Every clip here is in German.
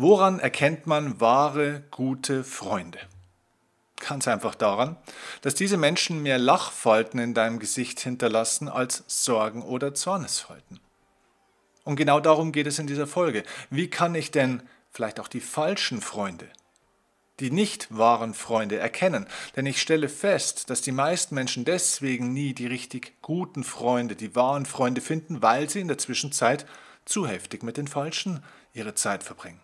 Woran erkennt man wahre, gute Freunde? Ganz einfach daran, dass diese Menschen mehr Lachfalten in deinem Gesicht hinterlassen als Sorgen oder Zornesfalten. Und genau darum geht es in dieser Folge. Wie kann ich denn vielleicht auch die falschen Freunde, die nicht wahren Freunde erkennen? Denn ich stelle fest, dass die meisten Menschen deswegen nie die richtig guten Freunde, die wahren Freunde finden, weil sie in der Zwischenzeit zu heftig mit den Falschen ihre Zeit verbringen.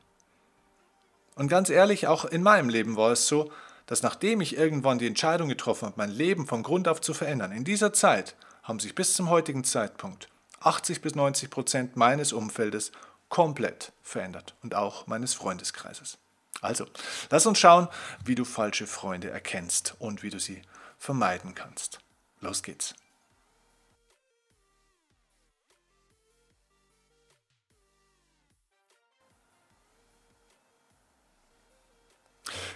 Und ganz ehrlich, auch in meinem Leben war es so, dass nachdem ich irgendwann die Entscheidung getroffen habe, mein Leben von Grund auf zu verändern, in dieser Zeit haben sich bis zum heutigen Zeitpunkt 80 bis 90 Prozent meines Umfeldes komplett verändert und auch meines Freundeskreises. Also, lass uns schauen, wie du falsche Freunde erkennst und wie du sie vermeiden kannst. Los geht's.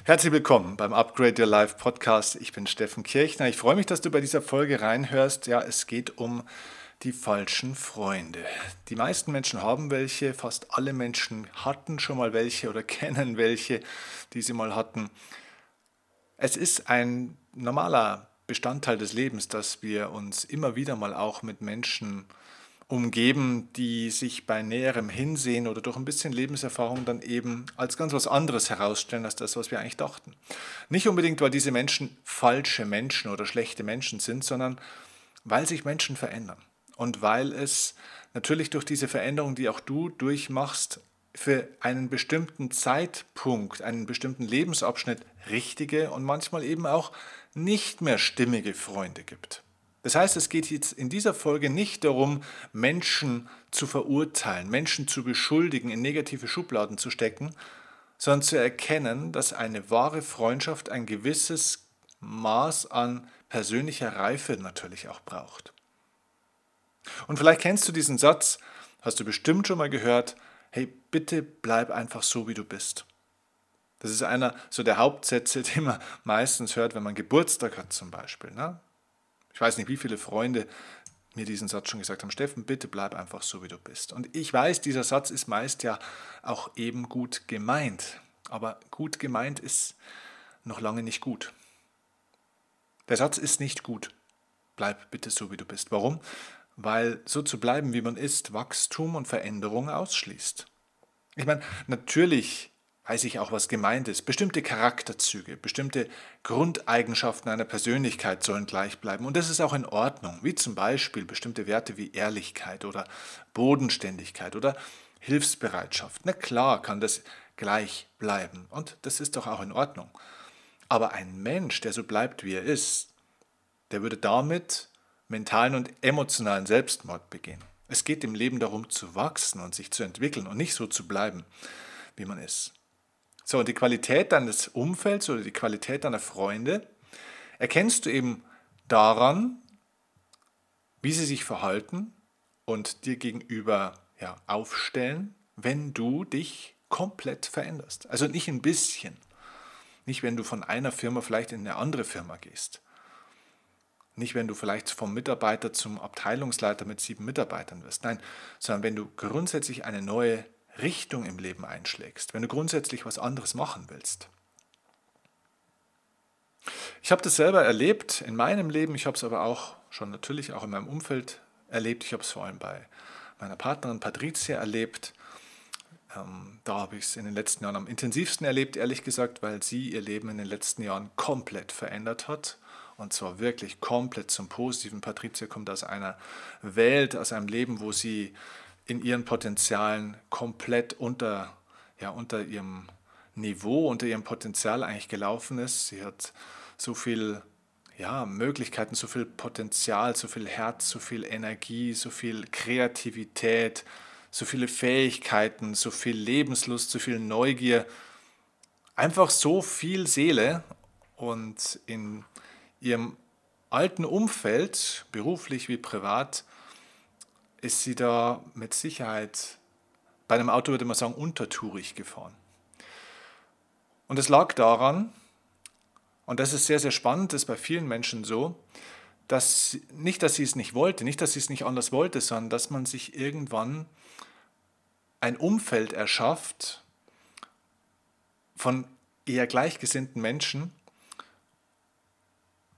Herzlich willkommen beim Upgrade Your Life Podcast. Ich bin Steffen Kirchner. Ich freue mich, dass du bei dieser Folge reinhörst. Ja, es geht um die falschen Freunde. Die meisten Menschen haben welche, fast alle Menschen hatten schon mal welche oder kennen welche, die sie mal hatten. Es ist ein normaler Bestandteil des Lebens, dass wir uns immer wieder mal auch mit Menschen umgeben, die sich bei näherem Hinsehen oder durch ein bisschen Lebenserfahrung dann eben als ganz was anderes herausstellen als das, was wir eigentlich dachten. Nicht unbedingt, weil diese Menschen falsche Menschen oder schlechte Menschen sind, sondern weil sich Menschen verändern und weil es natürlich durch diese Veränderung, die auch du durchmachst, für einen bestimmten Zeitpunkt, einen bestimmten Lebensabschnitt richtige und manchmal eben auch nicht mehr stimmige Freunde gibt. Das heißt, es geht jetzt in dieser Folge nicht darum, Menschen zu verurteilen, Menschen zu beschuldigen, in negative Schubladen zu stecken, sondern zu erkennen, dass eine wahre Freundschaft ein gewisses Maß an persönlicher Reife natürlich auch braucht. Und vielleicht kennst du diesen Satz, hast du bestimmt schon mal gehört, hey, bitte bleib einfach so, wie du bist. Das ist einer so der Hauptsätze, die man meistens hört, wenn man Geburtstag hat zum Beispiel. Ne? Ich weiß nicht, wie viele Freunde mir diesen Satz schon gesagt haben, Steffen, bitte bleib einfach so, wie du bist. Und ich weiß, dieser Satz ist meist ja auch eben gut gemeint. Aber gut gemeint ist noch lange nicht gut. Der Satz ist nicht gut. Bleib bitte so, wie du bist. Warum? Weil so zu bleiben, wie man ist, Wachstum und Veränderung ausschließt. Ich meine, natürlich weiß ich auch, was gemeint ist. Bestimmte Charakterzüge, bestimmte Grundeigenschaften einer Persönlichkeit sollen gleich bleiben. Und das ist auch in Ordnung, wie zum Beispiel bestimmte Werte wie Ehrlichkeit oder Bodenständigkeit oder Hilfsbereitschaft. Na klar kann das gleich bleiben und das ist doch auch in Ordnung. Aber ein Mensch, der so bleibt, wie er ist, der würde damit mentalen und emotionalen Selbstmord begehen. Es geht im Leben darum zu wachsen und sich zu entwickeln und nicht so zu bleiben, wie man ist. So, und die Qualität deines Umfelds oder die Qualität deiner Freunde erkennst du eben daran, wie sie sich verhalten und dir gegenüber ja, aufstellen, wenn du dich komplett veränderst. Also nicht ein bisschen. Nicht, wenn du von einer Firma vielleicht in eine andere Firma gehst. Nicht, wenn du vielleicht vom Mitarbeiter zum Abteilungsleiter mit sieben Mitarbeitern wirst. Nein, sondern wenn du grundsätzlich eine neue Richtung im Leben einschlägst, wenn du grundsätzlich was anderes machen willst. Ich habe das selber erlebt in meinem Leben, ich habe es aber auch schon natürlich auch in meinem Umfeld erlebt. Ich habe es vor allem bei meiner Partnerin Patricia erlebt. Ähm, da habe ich es in den letzten Jahren am intensivsten erlebt, ehrlich gesagt, weil sie ihr Leben in den letzten Jahren komplett verändert hat. Und zwar wirklich komplett zum Positiven. Patricia kommt aus einer Welt, aus einem Leben, wo sie in ihren Potenzialen komplett unter, ja, unter ihrem Niveau, unter ihrem Potenzial eigentlich gelaufen ist. Sie hat so viel ja, Möglichkeiten, so viel Potenzial, so viel Herz, so viel Energie, so viel Kreativität, so viele Fähigkeiten, so viel Lebenslust, so viel Neugier. Einfach so viel Seele und in ihrem alten Umfeld, beruflich wie privat, ist sie da mit Sicherheit, bei einem Auto würde man sagen, untertourig gefahren. Und es lag daran, und das ist sehr, sehr spannend, das ist bei vielen Menschen so, dass nicht, dass sie es nicht wollte, nicht, dass sie es nicht anders wollte, sondern dass man sich irgendwann ein Umfeld erschafft, von eher gleichgesinnten Menschen,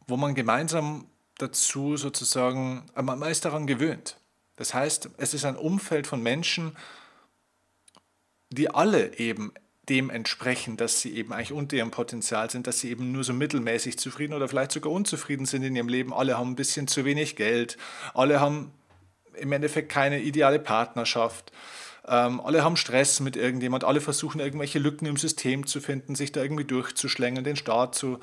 wo man gemeinsam dazu sozusagen, man ist daran gewöhnt. Das heißt, es ist ein Umfeld von Menschen, die alle eben dem entsprechen, dass sie eben eigentlich unter ihrem Potenzial sind, dass sie eben nur so mittelmäßig zufrieden oder vielleicht sogar unzufrieden sind in ihrem Leben. Alle haben ein bisschen zu wenig Geld, alle haben im Endeffekt keine ideale Partnerschaft, ähm, alle haben Stress mit irgendjemand, alle versuchen irgendwelche Lücken im System zu finden, sich da irgendwie durchzuschlängeln, den Staat zu,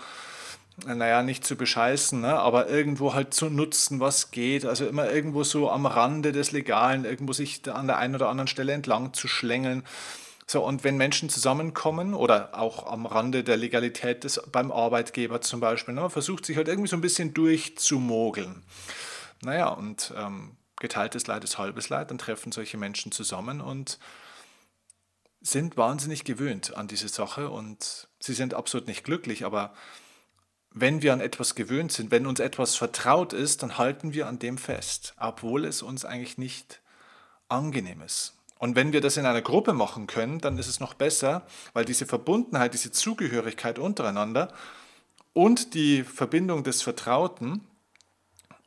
naja, nicht zu bescheißen, ne, aber irgendwo halt zu nutzen, was geht. Also immer irgendwo so am Rande des Legalen, irgendwo sich an der einen oder anderen Stelle entlang zu schlängeln. So, und wenn Menschen zusammenkommen oder auch am Rande der Legalität des, beim Arbeitgeber zum Beispiel, ne, man versucht sich halt irgendwie so ein bisschen durchzumogeln. Naja, und ähm, geteiltes Leid ist halbes Leid, dann treffen solche Menschen zusammen und sind wahnsinnig gewöhnt an diese Sache und sie sind absolut nicht glücklich, aber wenn wir an etwas gewöhnt sind, wenn uns etwas vertraut ist, dann halten wir an dem fest, obwohl es uns eigentlich nicht angenehm ist. Und wenn wir das in einer Gruppe machen können, dann ist es noch besser, weil diese Verbundenheit, diese Zugehörigkeit untereinander und die Verbindung des Vertrauten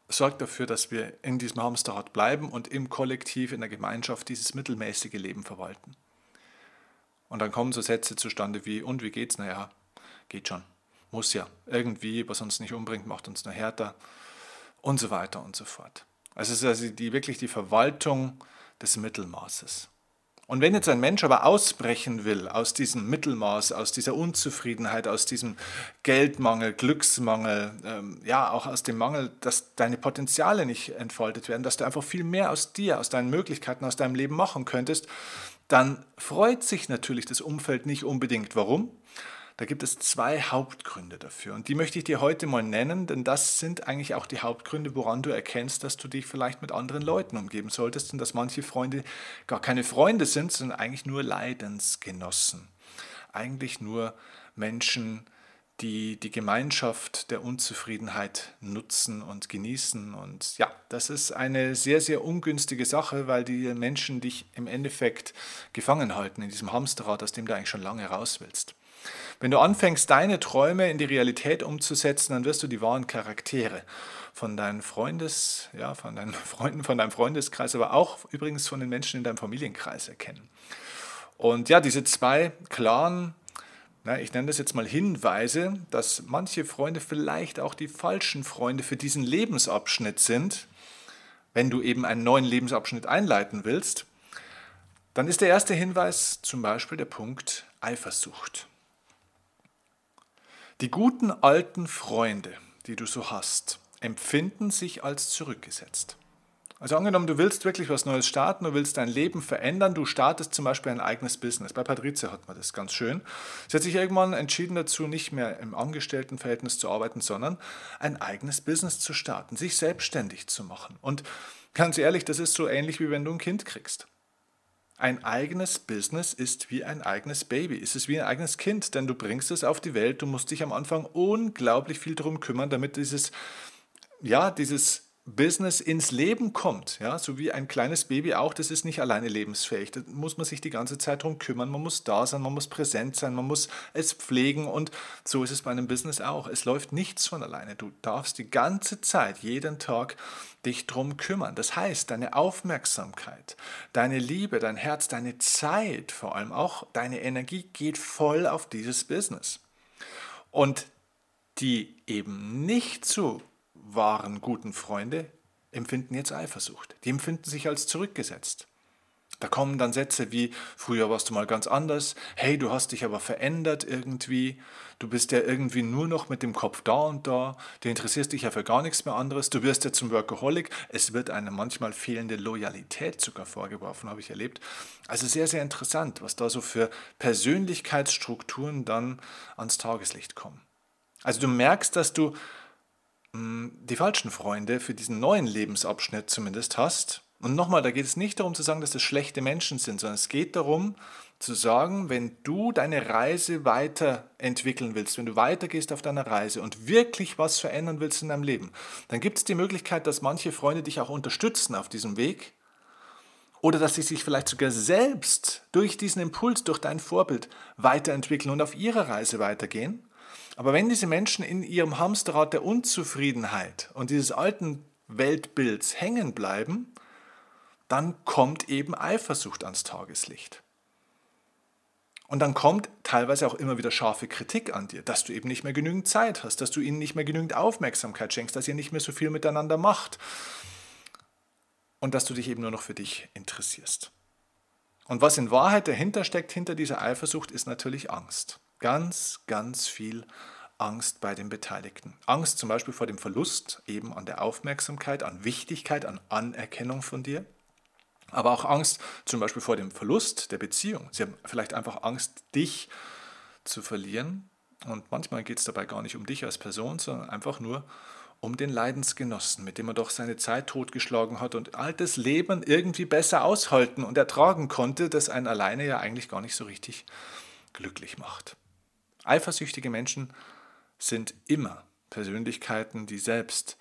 sorgt dafür, dass wir in diesem Hamsterrad bleiben und im Kollektiv, in der Gemeinschaft dieses mittelmäßige Leben verwalten. Und dann kommen so Sätze zustande wie, und wie geht's? Naja, geht schon. Muss ja. Irgendwie, was uns nicht umbringt, macht uns nur härter. Und so weiter und so fort. Also es ist also die, wirklich die Verwaltung des Mittelmaßes. Und wenn jetzt ein Mensch aber ausbrechen will aus diesem Mittelmaß, aus dieser Unzufriedenheit, aus diesem Geldmangel, Glücksmangel, ähm, ja auch aus dem Mangel, dass deine Potenziale nicht entfaltet werden, dass du einfach viel mehr aus dir, aus deinen Möglichkeiten, aus deinem Leben machen könntest, dann freut sich natürlich das Umfeld nicht unbedingt. Warum? Da gibt es zwei Hauptgründe dafür und die möchte ich dir heute mal nennen, denn das sind eigentlich auch die Hauptgründe, woran du erkennst, dass du dich vielleicht mit anderen Leuten umgeben solltest und dass manche Freunde gar keine Freunde sind, sondern eigentlich nur Leidensgenossen. Eigentlich nur Menschen, die die Gemeinschaft der Unzufriedenheit nutzen und genießen. Und ja, das ist eine sehr, sehr ungünstige Sache, weil die Menschen dich im Endeffekt gefangen halten in diesem Hamsterrad, aus dem du eigentlich schon lange raus willst. Wenn du anfängst, deine Träume in die Realität umzusetzen, dann wirst du die wahren Charaktere von deinen Freundes, ja, von deinen Freunden, von deinem Freundeskreis, aber auch übrigens von den Menschen in deinem Familienkreis erkennen. Und ja, diese zwei klaren, na, ich nenne das jetzt mal Hinweise, dass manche Freunde vielleicht auch die falschen Freunde für diesen Lebensabschnitt sind, wenn du eben einen neuen Lebensabschnitt einleiten willst, dann ist der erste Hinweis zum Beispiel der Punkt Eifersucht. Die guten alten Freunde, die du so hast, empfinden sich als zurückgesetzt. Also angenommen, du willst wirklich was Neues starten, du willst dein Leben verändern, du startest zum Beispiel ein eigenes Business. Bei Patrizia hat man das ganz schön. Sie hat sich irgendwann entschieden dazu, nicht mehr im Angestelltenverhältnis zu arbeiten, sondern ein eigenes Business zu starten, sich selbstständig zu machen. Und ganz ehrlich, das ist so ähnlich wie wenn du ein Kind kriegst. Ein eigenes Business ist wie ein eigenes Baby. Es ist wie ein eigenes Kind, denn du bringst es auf die Welt. Du musst dich am Anfang unglaublich viel darum kümmern, damit dieses, ja, dieses Business ins Leben kommt, ja, so wie ein kleines Baby auch, das ist nicht alleine lebensfähig. Da muss man sich die ganze Zeit darum kümmern, man muss da sein, man muss präsent sein, man muss es pflegen und so ist es bei einem Business auch. Es läuft nichts von alleine. Du darfst die ganze Zeit, jeden Tag dich darum kümmern. Das heißt, deine Aufmerksamkeit, deine Liebe, dein Herz, deine Zeit, vor allem auch deine Energie geht voll auf dieses Business. Und die eben nicht so wahren guten Freunde empfinden jetzt Eifersucht. Die empfinden sich als zurückgesetzt. Da kommen dann Sätze wie, früher warst du mal ganz anders, hey, du hast dich aber verändert irgendwie, du bist ja irgendwie nur noch mit dem Kopf da und da, du interessierst dich ja für gar nichts mehr anderes, du wirst ja zum Workaholic, es wird eine manchmal fehlende Loyalität sogar vorgeworfen, habe ich erlebt. Also sehr, sehr interessant, was da so für Persönlichkeitsstrukturen dann ans Tageslicht kommen. Also du merkst, dass du die falschen Freunde für diesen neuen Lebensabschnitt zumindest hast. Und nochmal, da geht es nicht darum zu sagen, dass das schlechte Menschen sind, sondern es geht darum zu sagen, wenn du deine Reise weiterentwickeln willst, wenn du weitergehst auf deiner Reise und wirklich was verändern willst in deinem Leben, dann gibt es die Möglichkeit, dass manche Freunde dich auch unterstützen auf diesem Weg Oder dass sie sich vielleicht sogar selbst durch diesen Impuls, durch dein Vorbild weiterentwickeln und auf ihrer Reise weitergehen. Aber wenn diese Menschen in ihrem Hamsterrad der Unzufriedenheit und dieses alten Weltbilds hängen bleiben, dann kommt eben Eifersucht ans Tageslicht. Und dann kommt teilweise auch immer wieder scharfe Kritik an dir, dass du eben nicht mehr genügend Zeit hast, dass du ihnen nicht mehr genügend Aufmerksamkeit schenkst, dass ihr nicht mehr so viel miteinander macht und dass du dich eben nur noch für dich interessierst. Und was in Wahrheit dahinter steckt, hinter dieser Eifersucht, ist natürlich Angst. Ganz, ganz viel Angst bei den Beteiligten. Angst zum Beispiel vor dem Verlust eben an der Aufmerksamkeit, an Wichtigkeit, an Anerkennung von dir aber auch Angst zum Beispiel vor dem Verlust der Beziehung. Sie haben vielleicht einfach Angst, dich zu verlieren. Und manchmal geht es dabei gar nicht um dich als Person, sondern einfach nur um den Leidensgenossen, mit dem er doch seine Zeit totgeschlagen hat und altes Leben irgendwie besser aushalten und ertragen konnte, das einen alleine ja eigentlich gar nicht so richtig glücklich macht. Eifersüchtige Menschen sind immer Persönlichkeiten, die selbst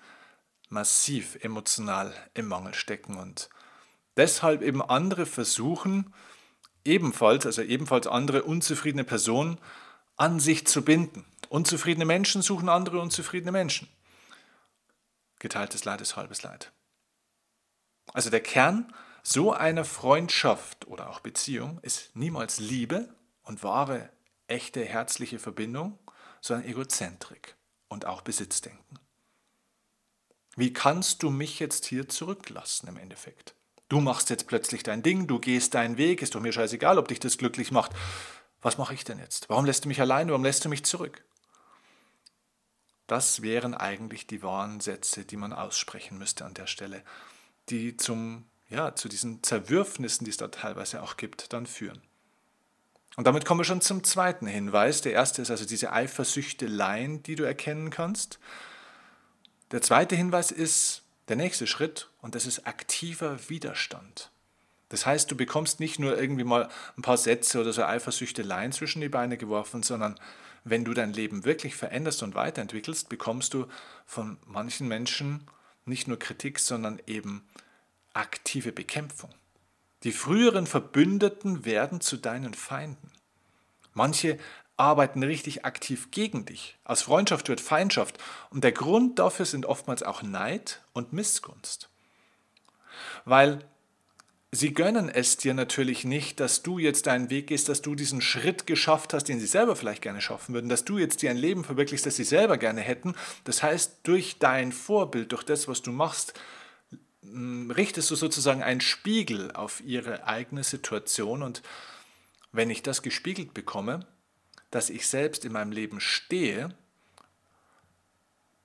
massiv emotional im Mangel stecken und deshalb eben andere versuchen, ebenfalls, also ebenfalls andere unzufriedene Personen an sich zu binden. Unzufriedene Menschen suchen andere unzufriedene Menschen. Geteiltes Leid ist halbes Leid. Also der Kern so einer Freundschaft oder auch Beziehung ist niemals Liebe und wahre, echte, herzliche Verbindung, sondern Egozentrik und auch Besitzdenken. Wie kannst du mich jetzt hier zurücklassen im Endeffekt? Du machst jetzt plötzlich dein Ding, du gehst deinen Weg, ist doch mir scheißegal, ob dich das glücklich macht. Was mache ich denn jetzt? Warum lässt du mich alleine? Warum lässt du mich zurück? Das wären eigentlich die wahren Sätze, die man aussprechen müsste an der Stelle, die zum, ja, zu diesen Zerwürfnissen, die es da teilweise auch gibt, dann führen. Und damit kommen wir schon zum zweiten Hinweis. Der erste ist also diese Eifersüchteleien, die du erkennen kannst. Der zweite Hinweis ist, der nächste Schritt, und das ist aktiver Widerstand. Das heißt, du bekommst nicht nur irgendwie mal ein paar Sätze oder so Eifersüchteleien zwischen die Beine geworfen, sondern wenn du dein Leben wirklich veränderst und weiterentwickelst, bekommst du von manchen Menschen nicht nur Kritik, sondern eben aktive Bekämpfung. Die früheren Verbündeten werden zu deinen Feinden. Manche arbeiten richtig aktiv gegen dich. Aus Freundschaft wird Feindschaft. Und der Grund dafür sind oftmals auch Neid und Missgunst. Weil sie gönnen es dir natürlich nicht, dass du jetzt deinen Weg gehst, dass du diesen Schritt geschafft hast, den sie selber vielleicht gerne schaffen würden, dass du jetzt dir ein Leben verwirklichst, das sie selber gerne hätten. Das heißt, durch dein Vorbild, durch das, was du machst, richtest du sozusagen einen Spiegel auf ihre eigene Situation und wenn ich das gespiegelt bekomme, dass ich selbst in meinem Leben stehe,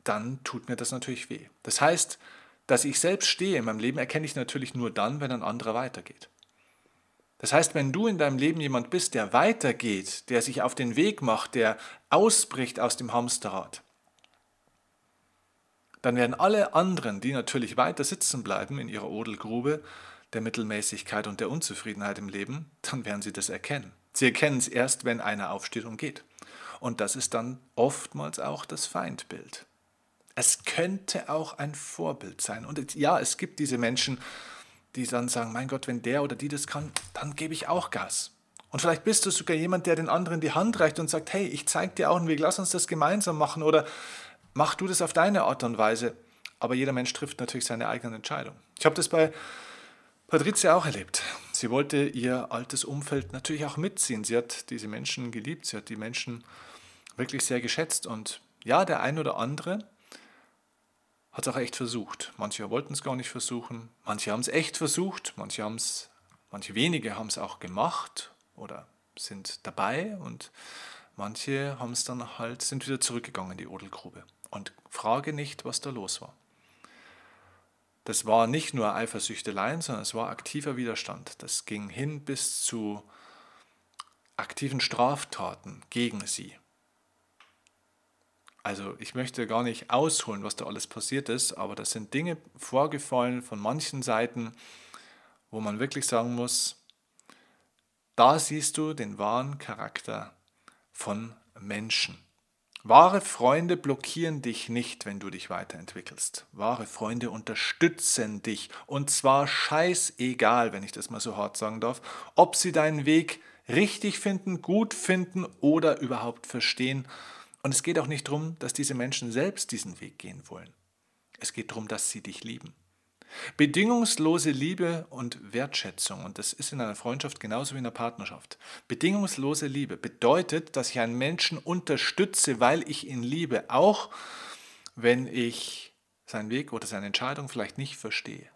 dann tut mir das natürlich weh. Das heißt, dass ich selbst stehe in meinem Leben, erkenne ich natürlich nur dann, wenn ein anderer weitergeht. Das heißt, wenn du in deinem Leben jemand bist, der weitergeht, der sich auf den Weg macht, der ausbricht aus dem Hamsterrad, dann werden alle anderen, die natürlich weiter sitzen bleiben in ihrer Odelgrube der Mittelmäßigkeit und der Unzufriedenheit im Leben, dann werden sie das erkennen. Sie erkennen es erst, wenn einer aufsteht und geht. Und das ist dann oftmals auch das Feindbild. Es könnte auch ein Vorbild sein. Und ja, es gibt diese Menschen, die dann sagen, mein Gott, wenn der oder die das kann, dann gebe ich auch Gas. Und vielleicht bist du sogar jemand, der den anderen die Hand reicht und sagt, hey, ich zeige dir auch einen Weg, lass uns das gemeinsam machen oder mach du das auf deine Art und Weise. Aber jeder Mensch trifft natürlich seine eigene Entscheidung. Ich habe das bei Patricia auch erlebt. Sie wollte ihr altes Umfeld natürlich auch mitziehen. Sie hat diese Menschen geliebt, sie hat die Menschen wirklich sehr geschätzt. Und ja, der ein oder andere hat es auch echt versucht. Manche wollten es gar nicht versuchen, manche haben es echt versucht, manche haben manche wenige haben es auch gemacht oder sind dabei und manche haben es dann halt, sind wieder zurückgegangen in die Odelgrube. Und frage nicht, was da los war. Das war nicht nur Eifersüchteleien, sondern es war aktiver Widerstand. Das ging hin bis zu aktiven Straftaten gegen sie. Also ich möchte gar nicht ausholen, was da alles passiert ist, aber das sind Dinge vorgefallen von manchen Seiten, wo man wirklich sagen muss, da siehst du den wahren Charakter von Menschen. Wahre Freunde blockieren dich nicht, wenn du dich weiterentwickelst. Wahre Freunde unterstützen dich. Und zwar scheißegal, wenn ich das mal so hart sagen darf, ob sie deinen Weg richtig finden, gut finden oder überhaupt verstehen. Und es geht auch nicht darum, dass diese Menschen selbst diesen Weg gehen wollen. Es geht darum, dass sie dich lieben. Bedingungslose Liebe und Wertschätzung, und das ist in einer Freundschaft genauso wie in einer Partnerschaft. Bedingungslose Liebe bedeutet, dass ich einen Menschen unterstütze, weil ich ihn liebe, auch wenn ich seinen Weg oder seine Entscheidung vielleicht nicht verstehe.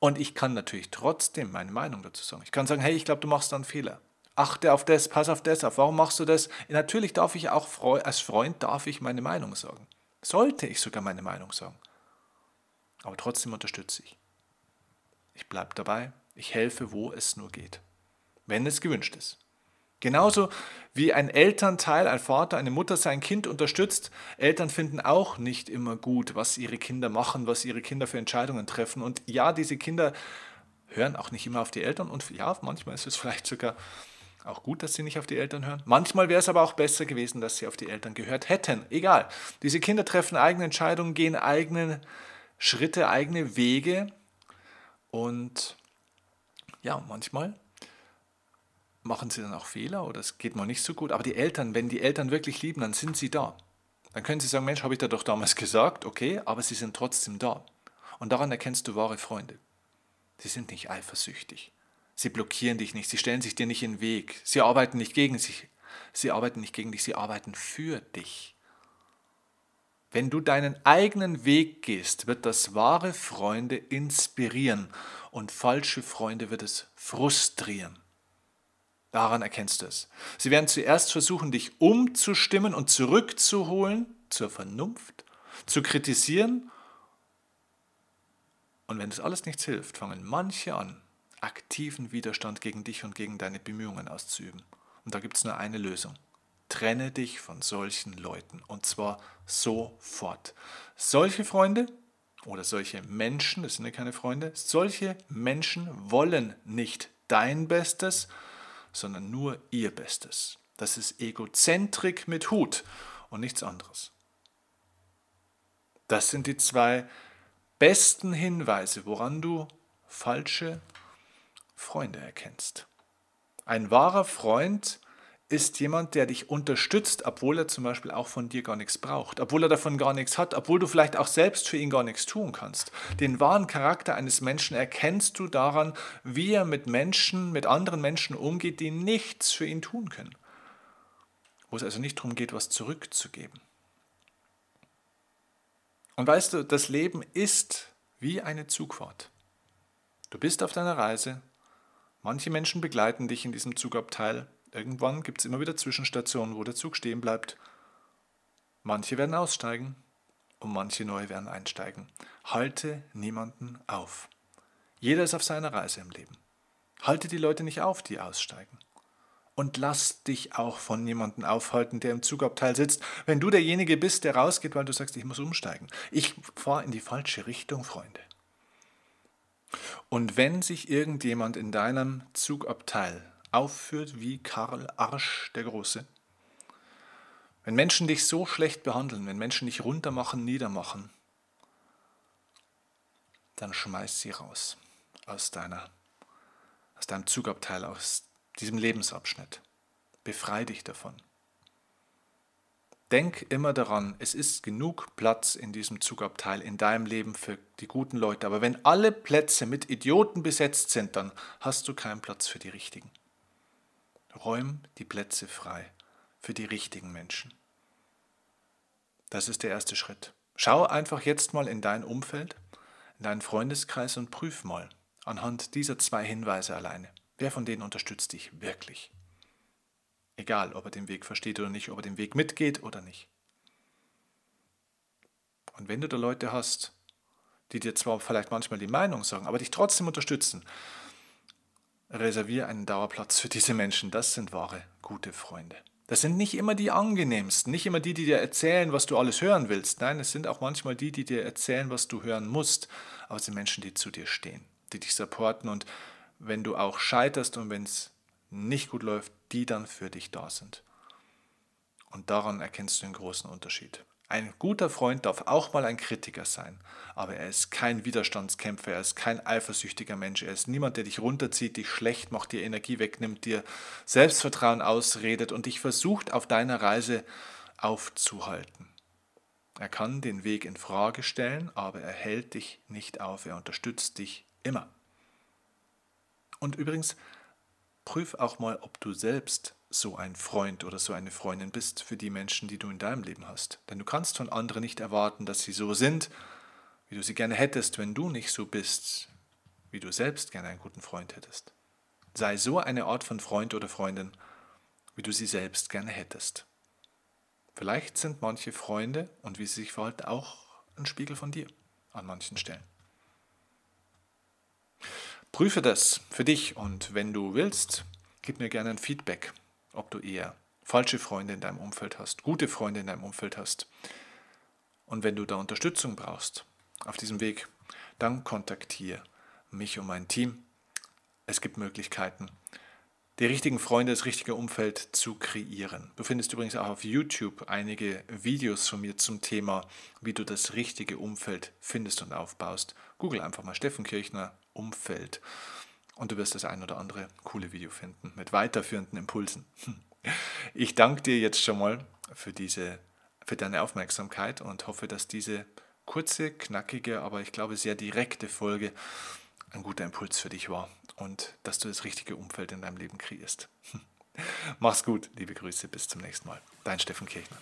Und ich kann natürlich trotzdem meine Meinung dazu sagen. Ich kann sagen, hey, ich glaube, du machst da einen Fehler. Achte auf das, pass auf das auf. Warum machst du das? Natürlich darf ich auch als Freund darf ich meine Meinung sagen. Sollte ich sogar meine Meinung sagen. Aber trotzdem unterstütze ich. Ich bleibe dabei, ich helfe, wo es nur geht, wenn es gewünscht ist. Genauso wie ein Elternteil, ein Vater, eine Mutter sein Kind unterstützt. Eltern finden auch nicht immer gut, was ihre Kinder machen, was ihre Kinder für Entscheidungen treffen. Und ja, diese Kinder hören auch nicht immer auf die Eltern. Und ja, manchmal ist es vielleicht sogar auch gut, dass sie nicht auf die Eltern hören. Manchmal wäre es aber auch besser gewesen, dass sie auf die Eltern gehört hätten. Egal. Diese Kinder treffen eigene Entscheidungen, gehen eigene Schritte, eigene Wege. Und ja, manchmal machen sie dann auch Fehler oder es geht mal nicht so gut. Aber die Eltern, wenn die Eltern wirklich lieben, dann sind sie da. Dann können sie sagen, Mensch, habe ich da doch damals gesagt, okay, aber sie sind trotzdem da. Und daran erkennst du wahre Freunde. Sie sind nicht eifersüchtig. Sie blockieren dich nicht, sie stellen sich dir nicht in den Weg. Sie arbeiten nicht gegen sich. Sie arbeiten nicht gegen dich, sie arbeiten für dich. Wenn du deinen eigenen Weg gehst, wird das wahre Freunde inspirieren und falsche Freunde wird es frustrieren. Daran erkennst du es. Sie werden zuerst versuchen, dich umzustimmen und zurückzuholen zur Vernunft, zu kritisieren. Und wenn das alles nichts hilft, fangen manche an, aktiven Widerstand gegen dich und gegen deine Bemühungen auszuüben. Und da gibt es nur eine Lösung. Trenne dich von solchen Leuten und zwar sofort. Solche Freunde oder solche Menschen, das sind ja keine Freunde, solche Menschen wollen nicht dein Bestes, sondern nur ihr Bestes. Das ist Egozentrik mit Hut und nichts anderes. Das sind die zwei besten Hinweise, woran du falsche Freunde erkennst. Ein wahrer Freund ist jemand, der dich unterstützt, obwohl er zum Beispiel auch von dir gar nichts braucht, obwohl er davon gar nichts hat, obwohl du vielleicht auch selbst für ihn gar nichts tun kannst. Den wahren Charakter eines Menschen erkennst du daran, wie er mit Menschen, mit anderen Menschen umgeht, die nichts für ihn tun können. Wo es also nicht darum geht, was zurückzugeben. Und weißt du, das Leben ist wie eine Zugfahrt. Du bist auf deiner Reise, manche Menschen begleiten dich in diesem Zugabteil, Irgendwann gibt es immer wieder Zwischenstationen, wo der Zug stehen bleibt. Manche werden aussteigen und manche neue werden einsteigen. Halte niemanden auf. Jeder ist auf seiner Reise im Leben. Halte die Leute nicht auf, die aussteigen. Und lass dich auch von niemandem aufhalten, der im Zugabteil sitzt, wenn du derjenige bist, der rausgeht, weil du sagst, ich muss umsteigen. Ich fahre in die falsche Richtung, Freunde. Und wenn sich irgendjemand in deinem Zugabteil aufführt wie Karl Arsch der Große. Wenn Menschen dich so schlecht behandeln, wenn Menschen dich runtermachen, niedermachen, dann schmeiß sie raus aus, deiner, aus deinem Zugabteil, aus diesem Lebensabschnitt. Befrei dich davon. Denk immer daran, es ist genug Platz in diesem Zugabteil in deinem Leben für die guten Leute. Aber wenn alle Plätze mit Idioten besetzt sind, dann hast du keinen Platz für die richtigen. Räum die Plätze frei für die richtigen Menschen. Das ist der erste Schritt. Schau einfach jetzt mal in dein Umfeld, in deinen Freundeskreis und prüf mal anhand dieser zwei Hinweise alleine, wer von denen unterstützt dich wirklich. Egal, ob er den Weg versteht oder nicht, ob er den Weg mitgeht oder nicht. Und wenn du da Leute hast, die dir zwar vielleicht manchmal die Meinung sagen, aber dich trotzdem unterstützen, reserviere einen Dauerplatz für diese Menschen. Das sind wahre, gute Freunde. Das sind nicht immer die angenehmsten, nicht immer die, die dir erzählen, was du alles hören willst. Nein, es sind auch manchmal die, die dir erzählen, was du hören musst. Aber es sind Menschen, die zu dir stehen, die dich supporten und wenn du auch scheiterst und wenn es nicht gut läuft, die dann für dich da sind. Und daran erkennst du den großen Unterschied. Ein guter Freund darf auch mal ein Kritiker sein, aber er ist kein Widerstandskämpfer, er ist kein eifersüchtiger Mensch, er ist niemand, der dich runterzieht, dich schlecht macht, dir Energie wegnimmt, dir Selbstvertrauen ausredet und dich versucht auf deiner Reise aufzuhalten. Er kann den Weg in Frage stellen, aber er hält dich nicht auf, er unterstützt dich immer. Und übrigens, prüf auch mal, ob du selbst so ein Freund oder so eine Freundin bist für die Menschen, die du in deinem Leben hast. Denn du kannst von anderen nicht erwarten, dass sie so sind, wie du sie gerne hättest, wenn du nicht so bist, wie du selbst gerne einen guten Freund hättest. Sei so eine Art von Freund oder Freundin, wie du sie selbst gerne hättest. Vielleicht sind manche Freunde und wie sie sich verhalten auch ein Spiegel von dir an manchen Stellen. Prüfe das für dich und wenn du willst, gib mir gerne ein Feedback ob du eher falsche Freunde in deinem Umfeld hast, gute Freunde in deinem Umfeld hast. Und wenn du da Unterstützung brauchst auf diesem Weg, dann kontaktiere mich und mein Team. Es gibt Möglichkeiten, die richtigen Freunde, das richtige Umfeld zu kreieren. Du findest übrigens auch auf YouTube einige Videos von mir zum Thema, wie du das richtige Umfeld findest und aufbaust. Google einfach mal Steffen Kirchner Umfeld und du wirst das ein oder andere coole Video finden mit weiterführenden Impulsen. Ich danke dir jetzt schon mal für, diese, für deine Aufmerksamkeit und hoffe, dass diese kurze, knackige, aber ich glaube sehr direkte Folge ein guter Impuls für dich war und dass du das richtige Umfeld in deinem Leben kreierst. Mach's gut, liebe Grüße, bis zum nächsten Mal. Dein Steffen Kirchner.